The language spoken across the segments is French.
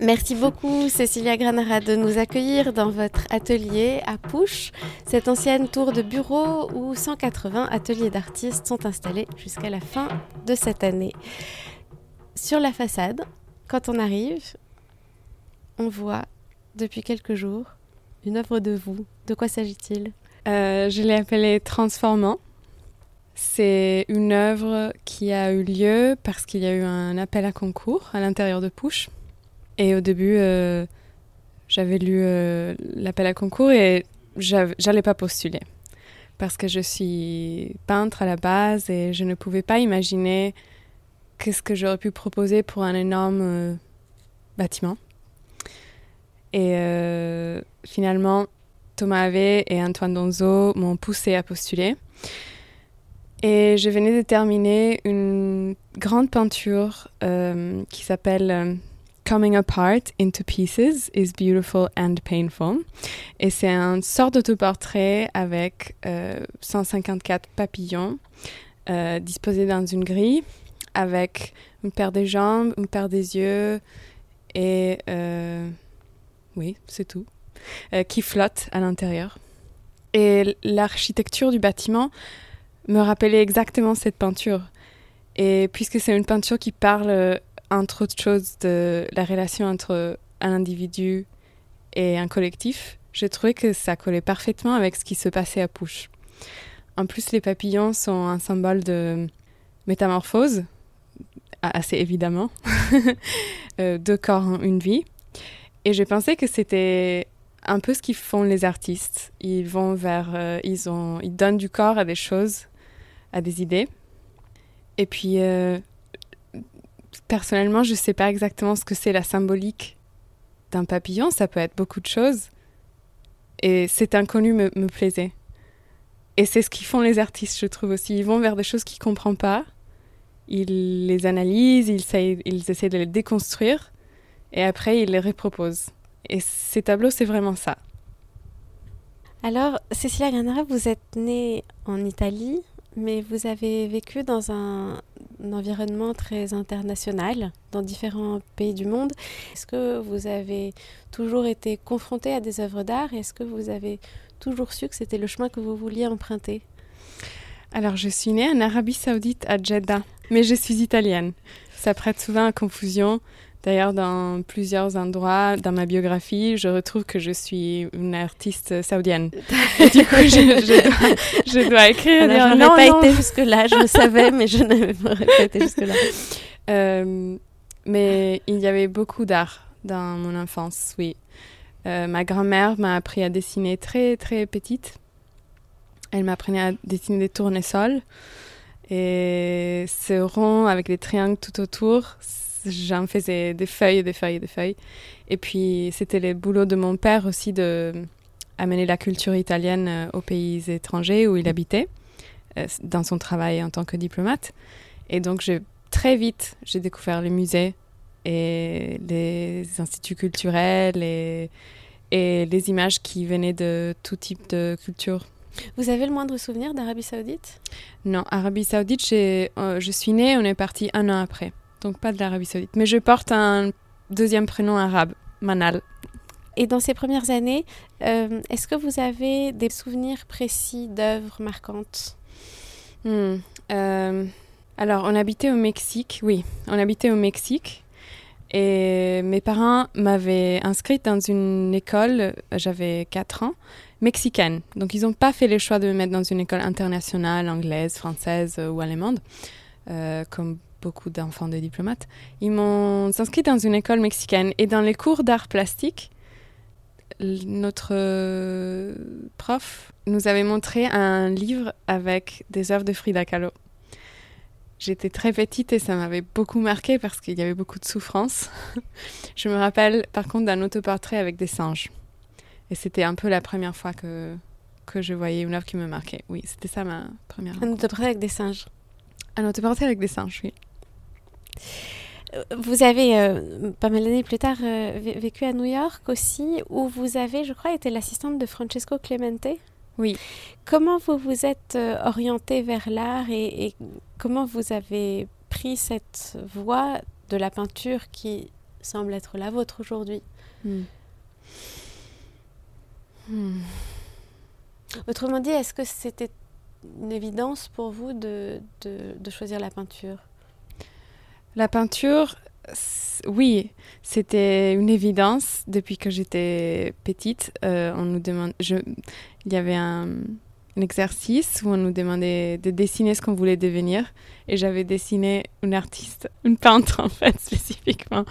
Merci beaucoup Cécilia Granara de nous accueillir dans votre atelier à Pouche, cette ancienne tour de bureau où 180 ateliers d'artistes sont installés jusqu'à la fin de cette année. Sur la façade, quand on arrive, on voit depuis quelques jours une œuvre de vous. De quoi s'agit-il? Euh, Je l'ai appelée Transformant. C'est une œuvre qui a eu lieu parce qu'il y a eu un appel à concours à l'intérieur de Pouche. Et au début, euh, j'avais lu euh, l'appel à concours et j'allais pas postuler parce que je suis peintre à la base et je ne pouvais pas imaginer qu'est-ce que j'aurais pu proposer pour un énorme euh, bâtiment. Et finalement, Thomas Ave et Antoine Donzo m'ont poussé à postuler. Et je venais de terminer une grande peinture qui s'appelle Coming Apart into Pieces is Beautiful and Painful. Et c'est une sorte d'autoportrait avec 154 euh, papillons euh, disposés dans une grille, avec une paire des jambes, une paire des yeux, et euh, oui, c'est tout, qui flotte à l'intérieur. Et l'architecture du bâtiment me rappelait exactement cette peinture. Et puisque c'est une peinture qui parle entre autres choses, de la relation entre un individu et un collectif, j'ai trouvé que ça collait parfaitement avec ce qui se passait à Pouche. En plus, les papillons sont un symbole de métamorphose, assez évidemment, euh, deux corps en une vie. Et j'ai pensé que c'était un peu ce qu'ils font les artistes. Ils vont vers, euh, ils ont, ils donnent du corps à des choses, à des idées. Et puis, euh, personnellement, je ne sais pas exactement ce que c'est la symbolique d'un papillon. Ça peut être beaucoup de choses. Et cet inconnu me, plaisait. Et c'est ce qu'ils font les artistes, je trouve aussi. Ils vont vers des choses qu'ils ne comprennent pas. Ils les analysent, ils essayent, ils essaient de les déconstruire. Et après, ils les reproposent. Et ces tableaux, c'est vraiment ça. Alors, Cécilia Granara, vous êtes née en Italie, mais vous avez vécu dans un, environnement très international, dans différents pays du monde. Est-ce que vous avez toujours été confronté à des œuvres d'art? Est-ce que vous avez toujours su que c'était le chemin que vous vouliez emprunter? Alors, je suis née en Arabie Saoudite à Jeddah, mais je suis italienne. Ça prête souvent à confusion D'ailleurs, dans plusieurs endroits dans ma biographie, je retrouve que je suis une artiste saoudienne. du coup, je, dois, écrire. Alors, je n'ai pas été jusque-là, je le savais, mais je n'avais pas été jusque-là. Euh, mais il y avait beaucoup d'art dans mon enfance, oui. Euh, ma grand-mère m'a appris à dessiner très, très petite. Elle m'apprenait à dessiner des tournesols. Et ce rond avec des triangles tout autour, j'en faisais des feuilles, des feuilles, des feuilles. Et puis, c'était le boulot de mon père aussi de amener la culture italienne euh, aux pays étrangers où il habitait, euh, dans son travail en tant que diplomate. Et donc, j'ai très vite, j'ai découvert les musées et les instituts culturels et, et les images qui venaient de tout type de culture. Vous avez le moindre souvenir d'Arabie Saoudite? Non, Arabie Saoudite, euh, je suis née, on est parti un an après donc pas de l'Arabie Saoudite. Mais je porte un deuxième prénom arabe, Manal. Et dans ces premières années, euh, est-ce que vous avez des souvenirs précis d'œuvres marquantes? Hmm, euh, Alors, on habitait au Mexique, oui, on habitait au Mexique. Et mes parents m'avaient inscrite dans une école, j'avais 4 ans, mexicaine. Donc, ils n'ont pas fait le choix de me mettre dans une école internationale, anglaise, française ou allemande, euh, comme beaucoup d'enfants de diplomates, ils m'ont inscrit dans une école mexicaine. Et dans les cours d'art plastique, notre euh, prof nous avait montré un livre avec des œuvres de Frida Kahlo. J'étais très petite et ça m'avait beaucoup marqué parce qu'il y avait beaucoup de souffrance. je me rappelle par contre d'un autoportrait avec des singes. Et c'était un peu la première fois que, que je voyais une œuvre qui me marquait. Oui, c'était ça ma première. Un autoportrait avec des singes. Un autoportrait avec des singes, oui. Vous avez, euh, pas mal d'années plus tard, euh, vécu à New York aussi, où vous avez, je crois, été l'assistante de Francesco Clemente. Oui. Comment vous vous êtes euh, orientée vers l'art et, comment vous avez pris cette voie de la peinture qui semble être la vôtre aujourd'hui? Hmm. Hmm. Autrement dit, est-ce que c'était une évidence pour vous de, de, choisir la peinture? La peinture, oui, c'était une évidence depuis que j'étais petite. Euh, on nous demande, il y avait un, un, exercice où on nous demandait de dessiner ce qu'on voulait devenir, et j'avais dessiné une artiste, une peintre en fait spécifiquement,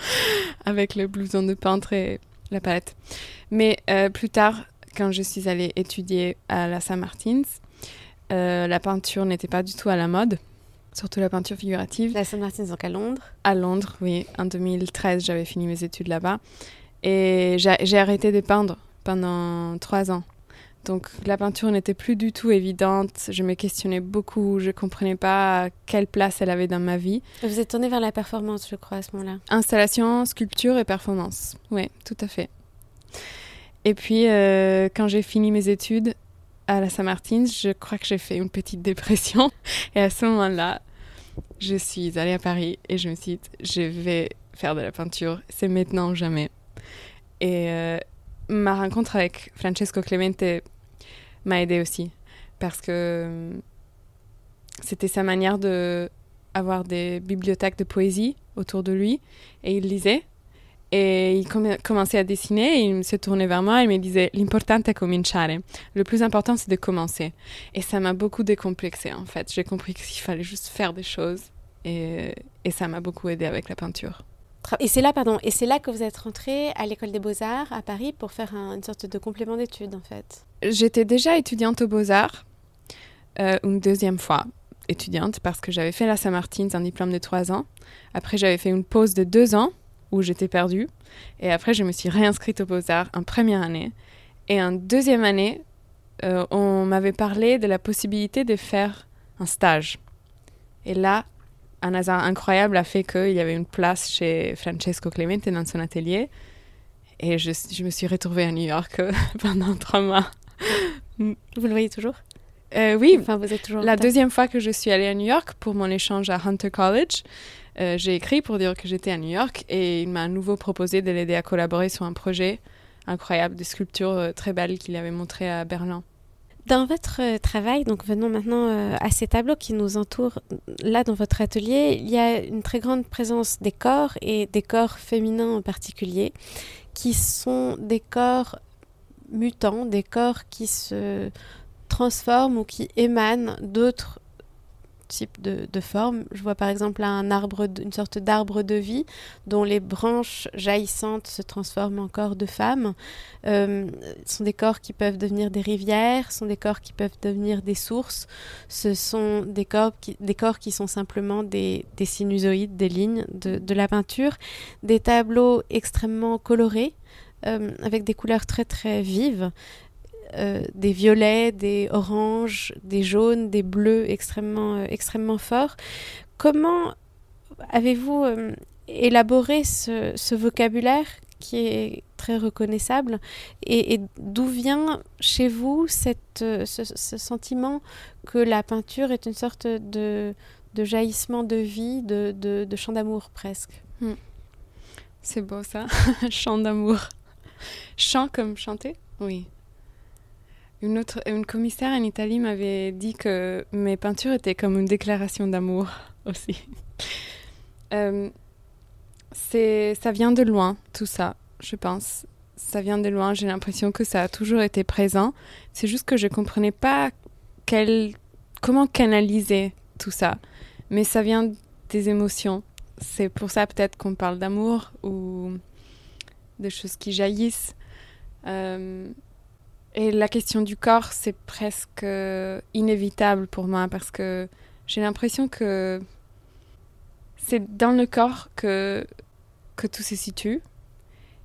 avec le blouson de peintre et la palette. Mais euh, plus tard, quand je suis allée étudier à la Saint-Martins, euh, la peinture n'était pas du tout à la mode, surtout la peinture figurative. La Saint-Martins, donc à Londres À Londres, oui. En 2013, j'avais fini mes études là-bas. Et j'ai arrêté de peindre pendant trois ans. Donc la peinture n'était plus du tout évidente. Je me questionnais beaucoup. Je ne comprenais pas quelle place elle avait dans ma vie. Vous êtes tournée vers la performance, je crois, à ce moment-là. Installation, sculpture et performance. Oui, tout à fait. Et puis, euh, quand j'ai fini mes études à la Saint-Martin, je crois que j'ai fait une petite dépression. Et à ce moment-là, je suis allée à Paris et je me suis dit, je vais faire de la peinture. C'est maintenant ou jamais. Et euh, ma rencontre avec Francesco Clemente m'a aidée aussi. Parce que euh, c'était sa manière de avoir des bibliothèques de poésie autour de lui. Et il lisait. Et il commençait à dessiner et il se tournait vers moi et il me disait L'importante è cominciare. Le plus important, c'est de commencer. Et ça m'a beaucoup décomplexé en fait. J'ai compris qu'il fallait juste faire des choses et, et ça m'a beaucoup aidé avec la peinture. Et c'est là, pardon, et c'est là que vous êtes rentrée à l'école des beaux-arts à Paris pour faire une sorte de complément d'études en fait. J'étais déjà étudiante aux beaux-arts euh, une deuxième fois étudiante parce que j'avais fait la Saint-Martin, un diplôme de trois ans. Après, j'avais fait une pause de deux ans où j'étais perdue. Et après, je me suis réinscrite aux Beaux-Arts en première année. Et en deuxième année, euh, on m'avait parlé de la possibilité de faire un stage. Et là, un hasard incroyable a fait qu'il y avait une place chez Francesco Clemente dans son atelier. Et je, je me suis retrouvée à New York pendant trois mois. Vous le voyez toujours? Euh, Oui, enfin, vous êtes toujours la deuxième fois que je suis allée à New York pour mon échange à Hunter College. Euh, j'ai écrit pour dire que j'étais à New York et il m'a à nouveau proposé de l'aider à collaborer sur un projet incroyable de sculptures euh, très belles qu'il avait montré à Berlin. Dans votre euh, travail, donc venons maintenant à ces tableaux qui nous entourent. Là, dans votre atelier, il y a une très grande présence des corps et des corps féminins en particulier, qui sont des corps mutants, des corps qui se transforment ou qui émanent d'autres type de, de, forme. Je vois par exemple un arbre, une sorte d'arbre de vie dont les branches jaillissantes se transforment en corps de femmes. Euh, ce sont des corps qui peuvent devenir des rivières, ce sont des corps qui peuvent devenir des sources. Ce sont des corps qui, des corps qui sont simplement des, des sinusoïdes, des lignes de, de, la peinture. Des tableaux extrêmement colorés. Euh, avec des couleurs très très vives, euh, des violets, des oranges, des jaunes, des bleus extrêmement, euh, extrêmement forts. Comment avez-vous euh, élaboré ce, vocabulaire qui est très reconnaissable et, d'où vient chez vous cette, ce, sentiment que la peinture est une sorte de, de jaillissement de vie, de, de, chant d'amour presque? Hmm. C'est beau ça, chant d'amour. Chant comme chanter? Oui. Une, autre, une commissaire en Italie m'avait dit que mes peintures étaient comme une déclaration d'amour aussi. euh, ça vient de loin, tout ça, je pense. Ça vient de loin, j'ai l'impression que ça a toujours été présent. C'est juste que je ne comprenais pas quel, comment canaliser tout ça. Mais ça vient des émotions. C'est pour ça peut-être qu'on parle d'amour ou de choses qui jaillissent. Euh, et la question du corps, c'est presque inévitable pour moi parce que j'ai l'impression que c'est dans le corps que, que tout se situe.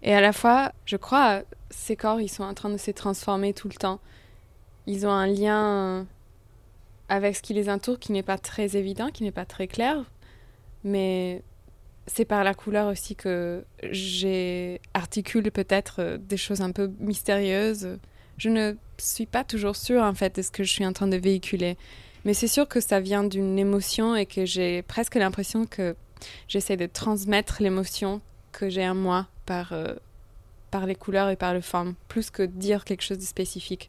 Et à la fois, je crois, ces corps, ils sont en train de se transformer tout le temps. Ils ont un lien avec ce qui les entoure qui n'est pas très évident, qui n'est pas très clair. Mais c'est par la couleur aussi que j'ai articule peut-être des choses un peu mystérieuses je ne suis pas toujours sûre en fait de ce que je suis en train de véhiculer. Mais c'est sûr que ça vient d'une émotion et que j'ai presque l'impression que j'essaie de transmettre l'émotion que j'ai un moi par, euh, par les couleurs et par le forme, plus que dire quelque chose de spécifique.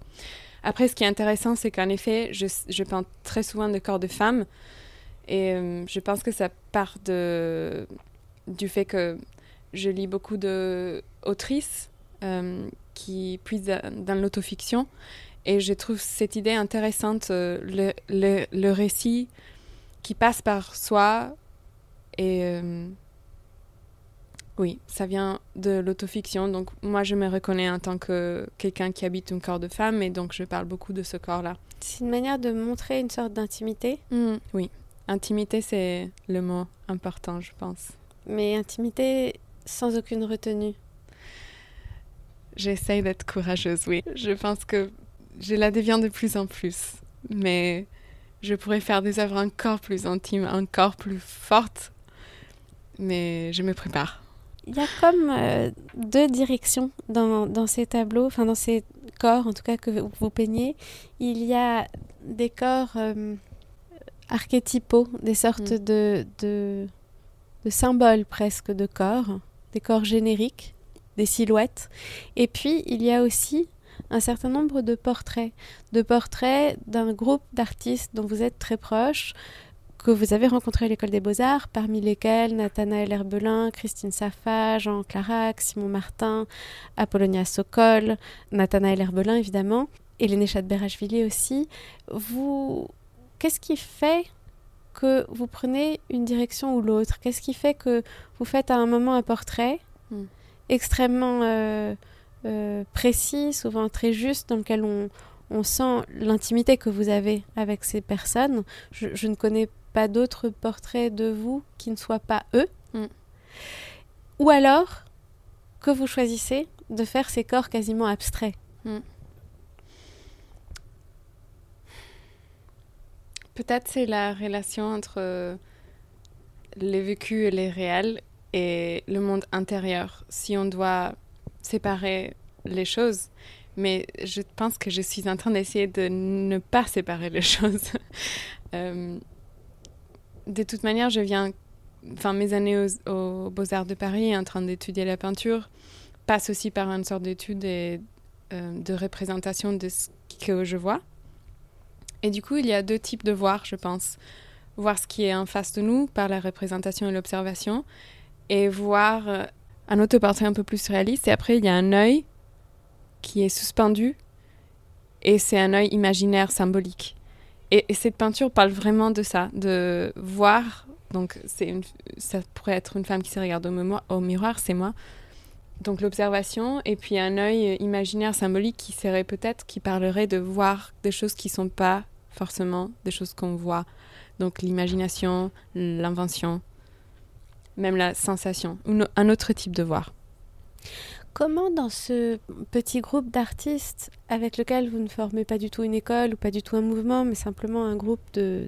Après, ce qui est intéressant, c'est qu'en effet, je, je, peins très souvent de corps de femmes. Et euh, je pense que ça part de, du fait que je lis beaucoup d'autrices euh, qui puisent dans l'autofiction. Et je trouve cette idée intéressante, euh, le, le, le, récit qui passe par soi. Et euh, oui, ça vient de l'autofiction. Donc moi, je me reconnais en tant que quelqu'un qui habite un corps de femme. Et donc, je parle beaucoup de ce corps-là. C'est une manière de montrer une sorte d'intimité mmh, Oui, intimité, c'est le mot important, je pense. Mais intimité sans aucune retenue. J'essaye d'être courageuse, oui. Je pense que je la deviens de plus en plus. Mais je pourrais faire des œuvres encore plus intimes, encore plus fortes. Mais je me prépare. Il y a comme euh, deux directions dans, dans, ces tableaux, enfin dans ces corps en tout cas que vous peignez. Il y a des corps euh, archétypaux, des sortes mm. de, de, de, symboles presque de corps, des corps génériques, des silhouettes. Et puis il y a aussi un certain nombre de portraits, de portraits d'un groupe d'artistes dont vous êtes très proche, que vous avez rencontré à l'école des beaux-arts, parmi lesquels Nathanaël Herbelin, Christine Safa, Jean Clarac, Simon Martin, Apollonia Sokol, Nathanaël Herbelin évidemment, Léné Chadberachvili aussi. Vous, qu'est-ce qui fait que vous prenez une direction ou l'autre? Qu'est-ce qui fait que vous faites à un moment un portrait? Mm. Extrêmement euh, euh, précis, souvent très juste, dans lequel on, on sent l'intimité que vous avez avec ces personnes. Je, je ne connais pas d'autres portraits de vous qui ne soient pas eux. Mm. Ou alors que vous choisissez de faire ces corps quasiment abstraits. Mm. Peut-être c'est la relation entre les vécus et les réels et le monde intérieur. Si on doit séparer les choses. Mais je pense que je suis en train d'essayer de ne pas séparer les choses. euh, de toute manière, je viens. Enfin, mes années aux, aux Beaux-Arts de Paris, en train d'étudier la peinture, passent aussi par une sorte d'étude et euh, de représentation de ce que je vois. Et du coup, il y a deux types de voir, je pense. Voir ce qui est en face de nous par la représentation et l'observation, et voir euh, un autoportrait un peu plus réaliste. Et après, il y a un œil qui est suspendu et c'est un œil imaginaire, symbolique. Et, et, cette peinture parle vraiment de ça, de voir. Donc, une, ça pourrait être une femme qui se regarde au, au miroir, c'est moi. Donc, l'observation, et puis un œil imaginaire, symbolique qui serait peut-être, qui parlerait de voir des choses qui ne sont pas forcément des choses qu'on voit. Donc, l'imagination, l'invention même la sensation, ou un autre type de voir. Comment dans ce petit groupe d'artistes avec lequel vous ne formez pas du tout une école ou pas du tout un mouvement, mais simplement un groupe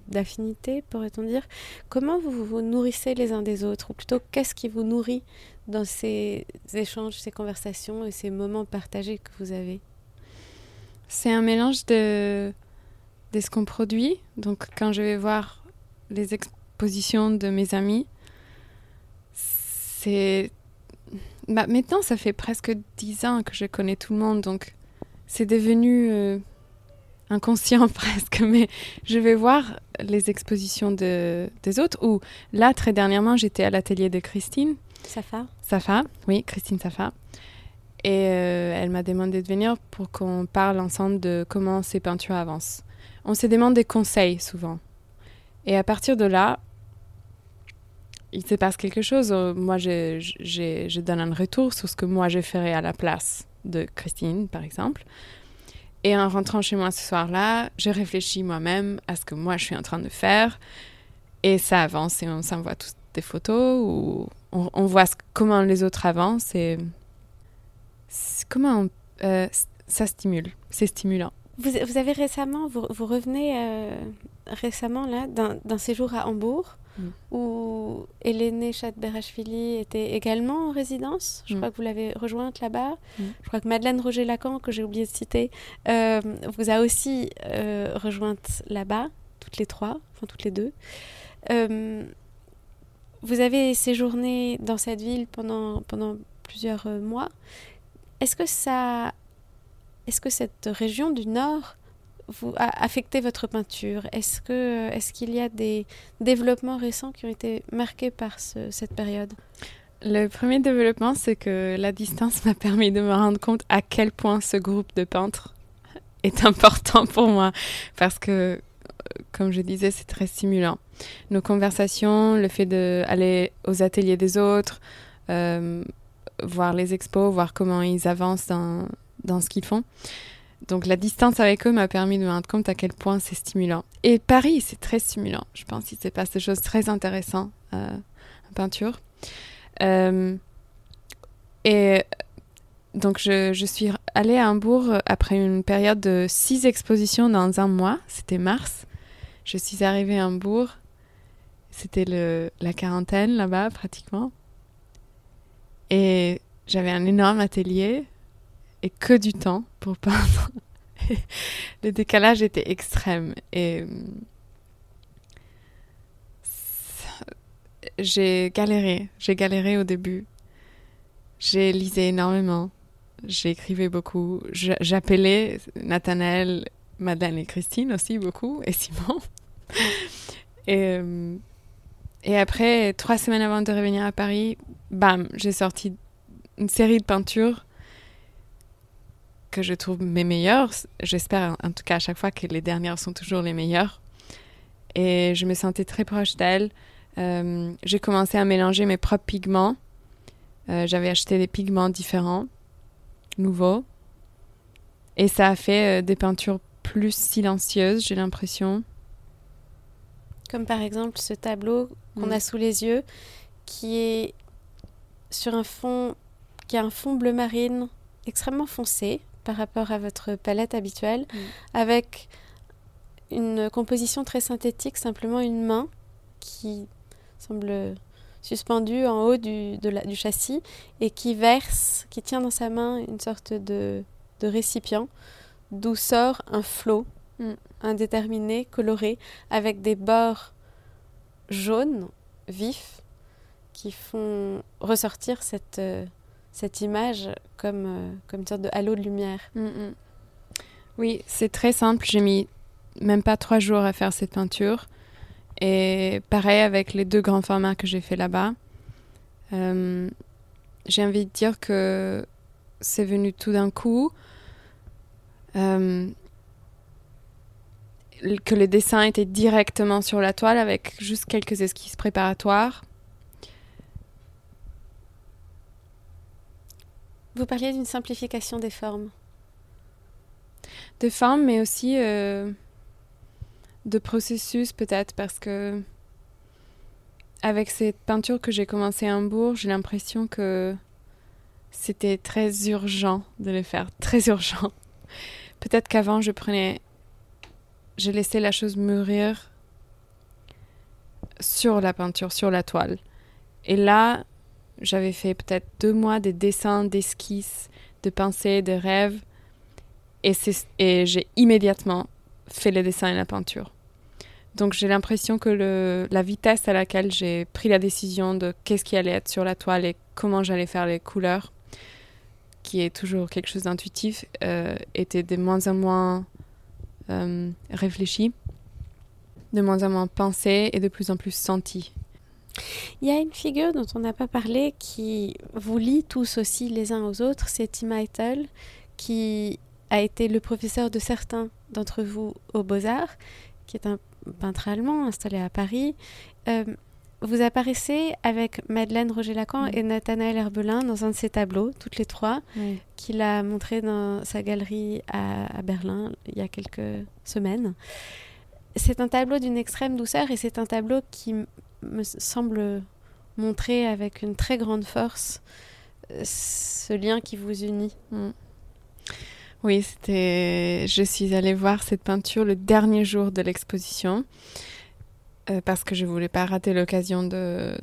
d'affinité, pourrait-on dire, comment vous vous nourrissez les uns des autres? Ou plutôt, qu'est-ce qui vous nourrit dans ces échanges, ces conversations et ces moments partagés que vous avez? C'est un mélange de, de ce qu'on produit. Donc quand je vais voir les expositions de mes amis, c'est. Bah, maintenant, ça fait presque dix ans que je connais tout le monde, donc c'est devenu euh, inconscient presque. Mais je vais voir les expositions de, des autres. Ou là, très dernièrement, j'étais à l'atelier de Christine. Safa. Safa, oui, Christine Safa. Et euh, elle m'a demandé de venir pour qu'on parle ensemble de comment ces peintures avancent. On se demande des conseils souvent. Et à partir de là, il se passe quelque chose. Euh, moi, je, je, donne un retour sur ce que moi, je ferais à la place de Christine, par exemple. Et en rentrant chez moi ce soir-là, je réfléchis moi-même à ce que moi, je suis en train de faire. Et ça avance et on s'envoie toutes des photos ou on, voit comment les autres avancent et comment euh, ça stimule. C'est stimulant. Vous, vous, avez récemment, vous, vous revenez euh, récemment là d'un séjour à Hambourg mm. où Hélène Chadberachvili était également en résidence. Je mm. crois que vous l'avez rejointe là-bas. Mm. Je crois que Madeleine Roger-Lacan, que j'ai oublié de citer, euh, vous a aussi euh, rejointe là-bas, toutes les trois, enfin toutes les deux. Euh, vous avez séjourné dans cette ville pendant, pendant plusieurs mois. Est-ce que ça, est-ce que cette région du Nord vous a votre peinture? Est-ce que, est-ce qu'il y a des développements récents qui ont été marqués par cette période? Le premier développement, c'est que la distance m'a permis de me rendre compte à quel point ce groupe de peintres est important pour moi, parce que, comme je disais, c'est très stimulant. Nos conversations, le fait d'aller aux ateliers des autres, euh, voir les expos, voir comment ils avancent dans, dans ce qu'ils font. Donc la distance avec eux m'a permis de me rendre compte à quel point c'est stimulant. Et Paris, c'est très stimulant. Je pense qu'il se passe des choses très intéressantes euh, en peinture. Euh, et donc je, je, suis allée à Hambourg après une période de six expositions dans un mois. C'était mars. Je suis arrivée à Hambourg. C'était la quarantaine là-bas pratiquement. Et j'avais un énorme atelier et que du temps pour peindre. le décalage était extrême et j'ai galéré, j'ai galéré au début. J'ai lisé énormément, j'écrivais beaucoup, j'appelais Nathanaël, Madeleine et Christine aussi beaucoup, et Simon. et, euh, et après, trois semaines avant de revenir à Paris, bam, j'ai sorti une série de peintures que je trouve mes meilleures. J'espère en tout cas à chaque fois que les dernières sont toujours les meilleures. Et je me sentais très proche d'elle. Euh, j'ai commencé à mélanger mes propres pigments. Euh, j'avais acheté des pigments différents, nouveaux. Et ça a fait euh, des peintures plus silencieuses, j'ai l'impression. Comme par exemple ce tableau qu'on mm. a sous les yeux, qui est sur un fond, qui a un fond bleu marine extrêmement foncé par rapport à votre palette habituelle, avec une composition très synthétique, simplement une main qui semble suspendue en haut du, de la, du châssis et qui verse, qui tient dans sa main une sorte de, de récipient d'où sort un flot mm. indéterminé, coloré, avec des bords jaunes, vifs, qui font ressortir cette, euh, cette image comme, euh, comme une sorte de halo de lumière. Mm, mm. Oui, c'est très simple. J'ai mis même pas trois jours à faire cette peinture. Et pareil avec les deux grands formats que j'ai fait là-bas. Euh, j'ai envie de dire que c'est venu tout d'un coup. Euh, que les dessins étaient directement sur la toile avec juste quelques esquisses préparatoires. Vous parliez d'une simplification des formes. Des formes, mais aussi euh, de processus peut-être, parce que avec cette peinture que j'ai commencée à Hambourg, j'ai l'impression que c'était très urgent de les faire, très urgent. Peut-être qu'avant, je prenais, je laissais la chose mûrir sur la peinture, sur la toile. Et là, j'avais fait peut-être deux mois de dessins, d'esquisses, de pensées, de rêves. Et, j'ai immédiatement fait les dessins et la peinture. Donc j'ai l'impression que la vitesse à laquelle j'ai pris la décision de qu'est-ce qui allait être sur la toile et comment j'allais faire les couleurs, qui est toujours quelque chose d'intuitif, euh, était de moins en moins euh, réfléchi, de moins en moins pensé et de plus en plus senti. Il y a une figure dont on n'a pas parlé qui vous lie tous aussi les uns aux autres, c'est Tim Eitel, qui a été le professeur de certains d'entre vous aux Beaux-Arts, qui est un peintre allemand installé à Paris. Euh, vous apparaissez avec Madeleine Roger-Lacan et Nathanaël Herbelin dans un de ses tableaux, toutes les trois, qu'il a montré dans sa galerie à, Berlin il y a quelques semaines. C'est un tableau d'une extrême douceur et c'est un tableau qui me semble montrer avec une très grande force euh, ce lien qui vous unit. Mm. Oui, c'était. Je suis allée voir cette peinture le dernier jour de l'exposition euh, parce que je voulais pas rater l'occasion de,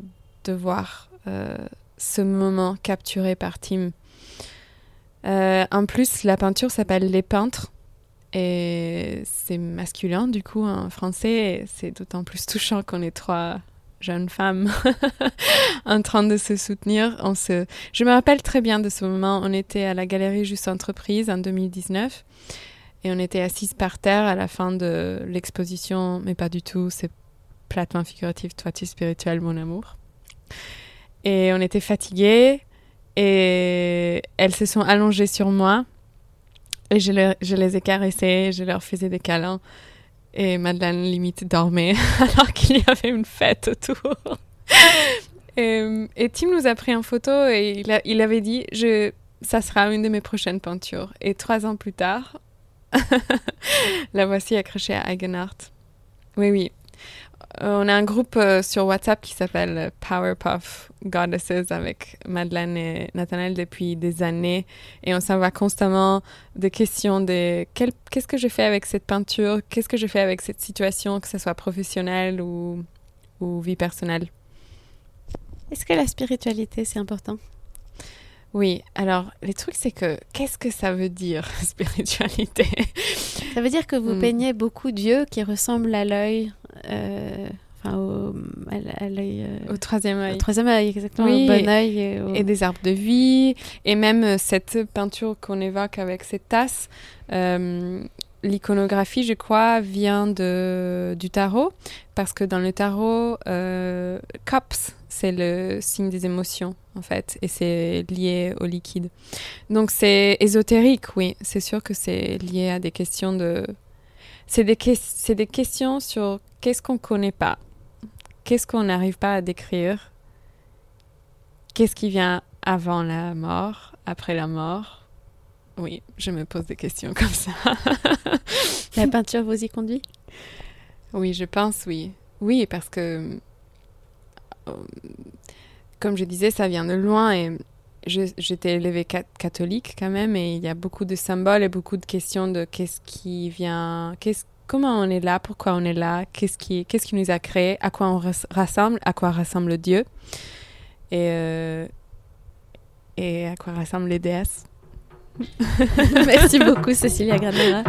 de voir euh, ce moment capturé par Tim. en plus, la peinture s'appelle Les Peintres et c'est masculin du coup en français. C'est d'autant plus touchant qu'on est trois jeunes femmes en train de se soutenir. On se... Je me rappelle très bien de ce moment. On était à la galerie Juste Entreprise en 2019 et on était assises par terre à la fin de l'exposition, mais pas du tout, c'est platement figuratif, toi tu es spirituel, mon amour. Et on était fatigués et elles se sont allongées sur moi et je les ai caressées, je leur faisais des câlins. Et Madeleine limite dormait alors qu'il y avait une fête autour. et, Tim nous a pris en photo et il, avait dit je, ça sera une de mes prochaines peintures. Et trois ans plus tard, la voici accrochée à Eigenart. Oui, oui. Euh, on a un groupe euh, sur WhatsApp qui s'appelle Powerpuff Goddesses avec Madeleine et Nathanaël depuis des années. Et on s'envoie constamment des questions de qu'est-ce que je fais avec cette peinture, qu'est-ce que je fais avec cette situation, que ce soit professionnelle ou, ou vie personnelle. Est-ce que la spiritualité c'est important? Oui, alors le truc c'est que qu'est-ce que ça veut dire spiritualité? Ça veut dire que vous hmm. peignez beaucoup d'yeux qui ressemblent à l'œil, enfin au, à, l'œil, euh, au troisième œil. Au troisième œil, exactement, oui, au bon œil. Et, des arbres de vie, et même euh, cette peinture qu'on évoque avec cette tasse. L'iconographie, je crois, vient de, du tarot, parce que dans le tarot, Cups, c'est le signe des émotions en fait, et c'est lié au liquide. Donc c'est ésotérique, oui, c'est sûr que c'est lié à des questions de... C'est des, c'est des questions sur qu'est-ce qu'on ne connaît pas, qu'est-ce qu'on n'arrive pas à décrire, qu'est-ce qui vient avant la mort, après la mort? Oui, je me pose des questions comme ça. la peinture vous y conduit? Oui, je pense, oui. Oui, parce que euh, comme je disais, ça vient de loin et j'étais élevée catholique quand même et il y a beaucoup de symboles et beaucoup de questions de qu'est-ce qui vient, qu'est-ce, comment on est là, pourquoi on est là, qu'est-ce qui, qu'est-ce qui nous a créé, à quoi on rassemble, à quoi rassemble Dieu et, euh, et à quoi rassemblent les déesses. Merci beaucoup Cécilia Granera.